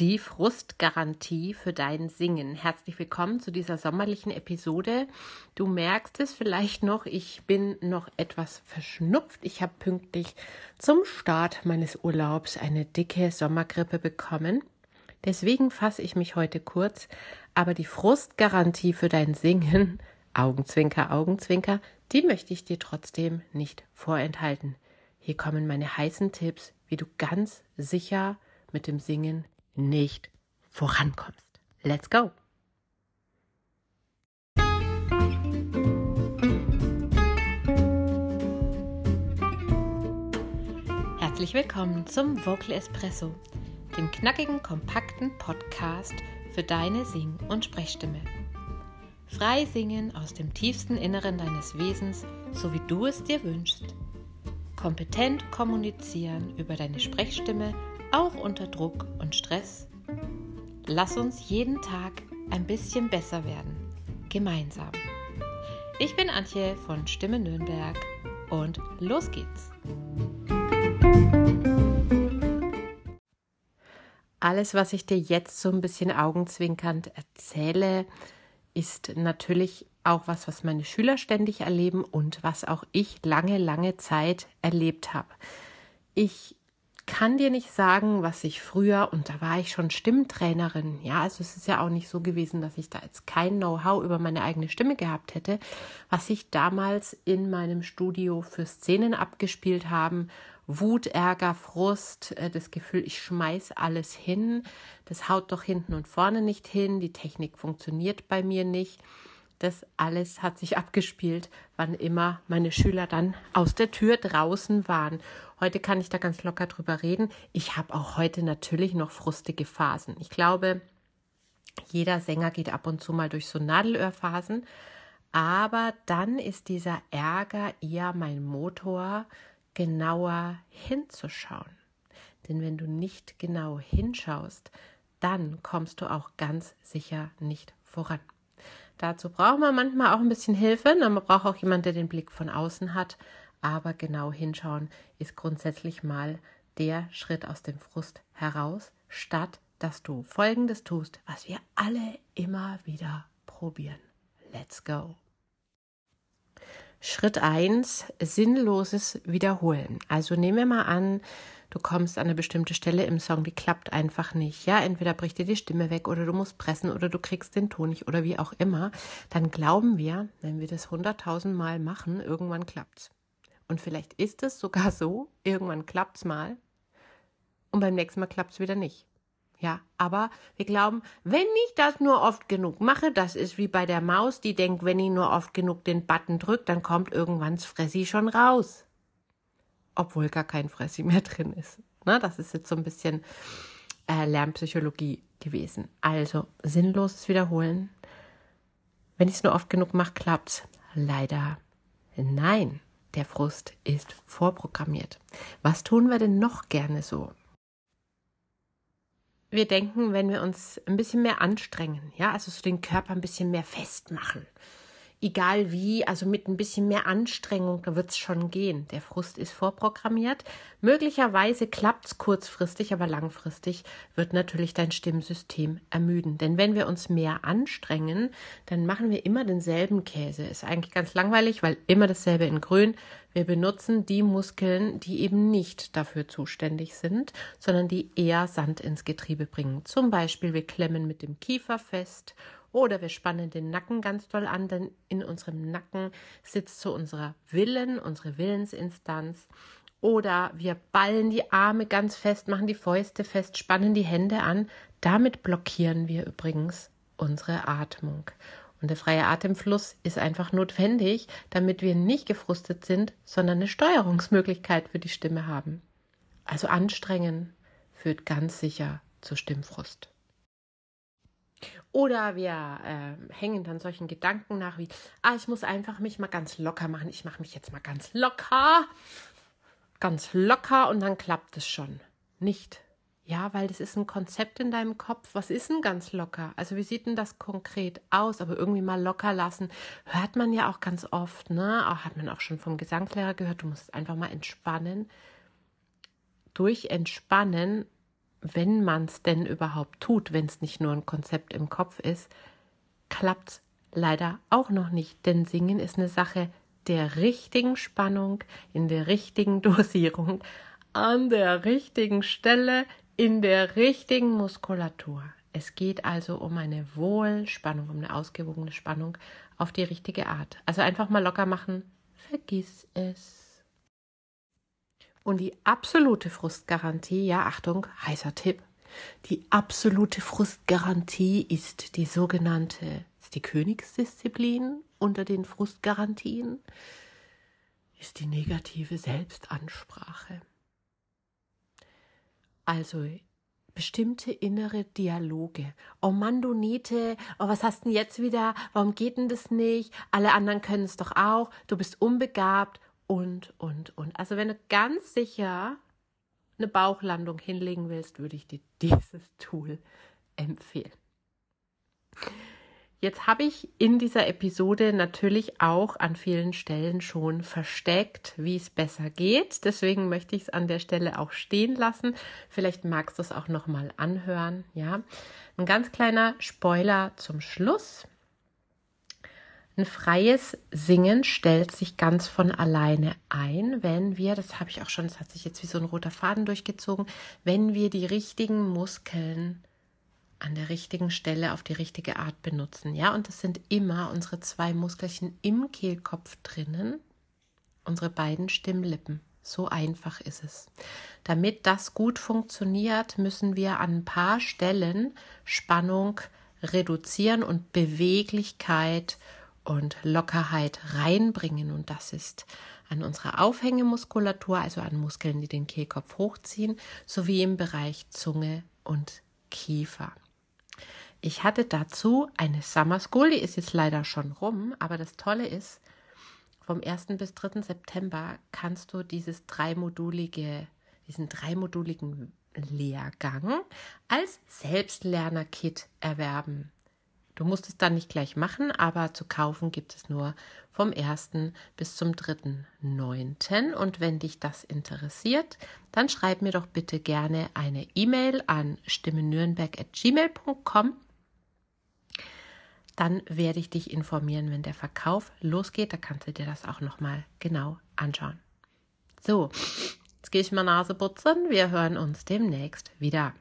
Die Frustgarantie für dein Singen. Herzlich willkommen zu dieser sommerlichen Episode. Du merkst es vielleicht noch, ich bin noch etwas verschnupft. Ich habe pünktlich zum Start meines Urlaubs eine dicke Sommergrippe bekommen. Deswegen fasse ich mich heute kurz, aber die Frustgarantie für dein Singen, Augenzwinker, Augenzwinker, die möchte ich dir trotzdem nicht vorenthalten. Hier kommen meine heißen Tipps, wie du ganz sicher mit dem Singen nicht vorankommst. Let's go! Herzlich willkommen zum Vocal Espresso, dem knackigen, kompakten Podcast für deine Sing- und Sprechstimme. Frei singen aus dem tiefsten Inneren deines Wesens, so wie du es dir wünschst. Kompetent kommunizieren über deine Sprechstimme auch unter Druck und Stress? Lass uns jeden Tag ein bisschen besser werden, gemeinsam. Ich bin Antje von Stimme Nürnberg und los geht's. Alles, was ich dir jetzt so ein bisschen augenzwinkernd erzähle, ist natürlich auch was, was meine Schüler ständig erleben und was auch ich lange, lange Zeit erlebt habe. Ich kann dir nicht sagen, was ich früher, und da war ich schon Stimmtrainerin, ja, also es ist ja auch nicht so gewesen, dass ich da jetzt kein Know-how über meine eigene Stimme gehabt hätte, was ich damals in meinem Studio für Szenen abgespielt haben, Wut, Ärger, Frust, äh, das Gefühl, ich schmeiß alles hin, das haut doch hinten und vorne nicht hin, die Technik funktioniert bei mir nicht. Das alles hat sich abgespielt, wann immer meine Schüler dann aus der Tür draußen waren. Heute kann ich da ganz locker drüber reden. Ich habe auch heute natürlich noch frustige Phasen. Ich glaube, jeder Sänger geht ab und zu mal durch so Nadelöhrphasen. Aber dann ist dieser Ärger eher mein Motor, genauer hinzuschauen. Denn wenn du nicht genau hinschaust, dann kommst du auch ganz sicher nicht voran. Dazu braucht man manchmal auch ein bisschen Hilfe. Man braucht auch jemanden, der den Blick von außen hat. Aber genau hinschauen ist grundsätzlich mal der Schritt aus dem Frust heraus, statt dass du Folgendes tust, was wir alle immer wieder probieren. Let's go. Schritt 1, sinnloses Wiederholen. Also nehmen wir mal an, du kommst an eine bestimmte Stelle im Song, die klappt einfach nicht. Ja, entweder bricht dir die Stimme weg oder du musst pressen oder du kriegst den Ton nicht oder wie auch immer. Dann glauben wir, wenn wir das hunderttausend Mal machen, irgendwann klappt's. Und vielleicht ist es sogar so, irgendwann klappt's mal und beim nächsten Mal klappt's wieder nicht. Ja, aber wir glauben, wenn ich das nur oft genug mache, das ist wie bei der Maus, die denkt, wenn ich nur oft genug den Button drückt, dann kommt irgendwann das Fressi schon raus obwohl gar kein Fressi mehr drin ist. Na, das ist jetzt so ein bisschen äh, Lernpsychologie gewesen. Also sinnloses Wiederholen. Wenn ich es nur oft genug mache, klappt's. Leider nein. Der Frust ist vorprogrammiert. Was tun wir denn noch gerne so? Wir denken, wenn wir uns ein bisschen mehr anstrengen, ja, also so den Körper ein bisschen mehr festmachen, egal wie, also mit ein bisschen mehr Anstrengung, da wird es schon gehen. Der Frust ist vorprogrammiert. Möglicherweise klappt es kurzfristig, aber langfristig wird natürlich dein Stimmsystem ermüden. Denn wenn wir uns mehr anstrengen, dann machen wir immer denselben Käse. Ist eigentlich ganz langweilig, weil immer dasselbe in Grün. Wir benutzen die Muskeln, die eben nicht dafür zuständig sind, sondern die eher Sand ins Getriebe bringen. Zum Beispiel, wir klemmen mit dem Kiefer fest oder wir spannen den Nacken ganz doll an, denn in unserem Nacken sitzt so unser Willen, unsere Willensinstanz. Oder wir ballen die Arme ganz fest, machen die Fäuste fest, spannen die Hände an. Damit blockieren wir übrigens unsere Atmung. Und der freie Atemfluss ist einfach notwendig, damit wir nicht gefrustet sind, sondern eine Steuerungsmöglichkeit für die Stimme haben. Also anstrengen führt ganz sicher zu Stimmfrust. Oder wir äh, hängen dann solchen Gedanken nach wie, ah, ich muss einfach mich mal ganz locker machen. Ich mache mich jetzt mal ganz locker. Ganz locker und dann klappt es schon. Nicht. Ja, weil das ist ein Konzept in deinem Kopf. Was ist denn ganz locker? Also wie sieht denn das konkret aus? Aber irgendwie mal locker lassen. Hört man ja auch ganz oft, ne? Auch hat man auch schon vom Gesangslehrer gehört, du musst einfach mal entspannen. Durch Entspannen wenn man es denn überhaupt tut, wenn es nicht nur ein Konzept im Kopf ist, klappt es leider auch noch nicht. Denn Singen ist eine Sache der richtigen Spannung, in der richtigen Dosierung, an der richtigen Stelle, in der richtigen Muskulatur. Es geht also um eine Wohlspannung, um eine ausgewogene Spannung auf die richtige Art. Also einfach mal locker machen, vergiss es. Und die absolute Frustgarantie, ja, Achtung, heißer Tipp. Die absolute Frustgarantie ist die sogenannte, ist die Königsdisziplin unter den Frustgarantien, ist die negative Selbstansprache. Also bestimmte innere Dialoge. Oh Mann, du Nete, oh, was hast denn jetzt wieder? Warum geht denn das nicht? Alle anderen können es doch auch. Du bist unbegabt und, und, und. Also wenn du ganz sicher eine Bauchlandung hinlegen willst, würde ich dir dieses Tool empfehlen. Jetzt habe ich in dieser Episode natürlich auch an vielen Stellen schon versteckt, wie es besser geht. Deswegen möchte ich es an der Stelle auch stehen lassen. Vielleicht magst du es auch noch mal anhören. Ja, ein ganz kleiner Spoiler zum Schluss. Ein freies Singen stellt sich ganz von alleine ein, wenn wir, das habe ich auch schon, das hat sich jetzt wie so ein roter Faden durchgezogen, wenn wir die richtigen Muskeln an der richtigen Stelle auf die richtige Art benutzen. Ja, und das sind immer unsere zwei Muskelchen im Kehlkopf drinnen, unsere beiden Stimmlippen. So einfach ist es. Damit das gut funktioniert, müssen wir an ein paar Stellen Spannung reduzieren und Beweglichkeit und Lockerheit reinbringen. Und das ist an unserer Aufhängemuskulatur, also an Muskeln, die den Kehlkopf hochziehen, sowie im Bereich Zunge und Kiefer. Ich hatte dazu eine Summer School, die ist jetzt leider schon rum, aber das Tolle ist, vom 1. bis 3. September kannst du dieses dreimodulige, diesen dreimoduligen Lehrgang als Selbstlerner-Kit erwerben. Du musst es dann nicht gleich machen, aber zu kaufen gibt es nur vom 1. bis zum 3.9. Und wenn dich das interessiert, dann schreib mir doch bitte gerne eine E-Mail an stimmenürnberg.gmail.com dann werde ich dich informieren, wenn der Verkauf losgeht. Da kannst du dir das auch nochmal genau anschauen. So, jetzt gehe ich mal Nase putzen. Wir hören uns demnächst wieder.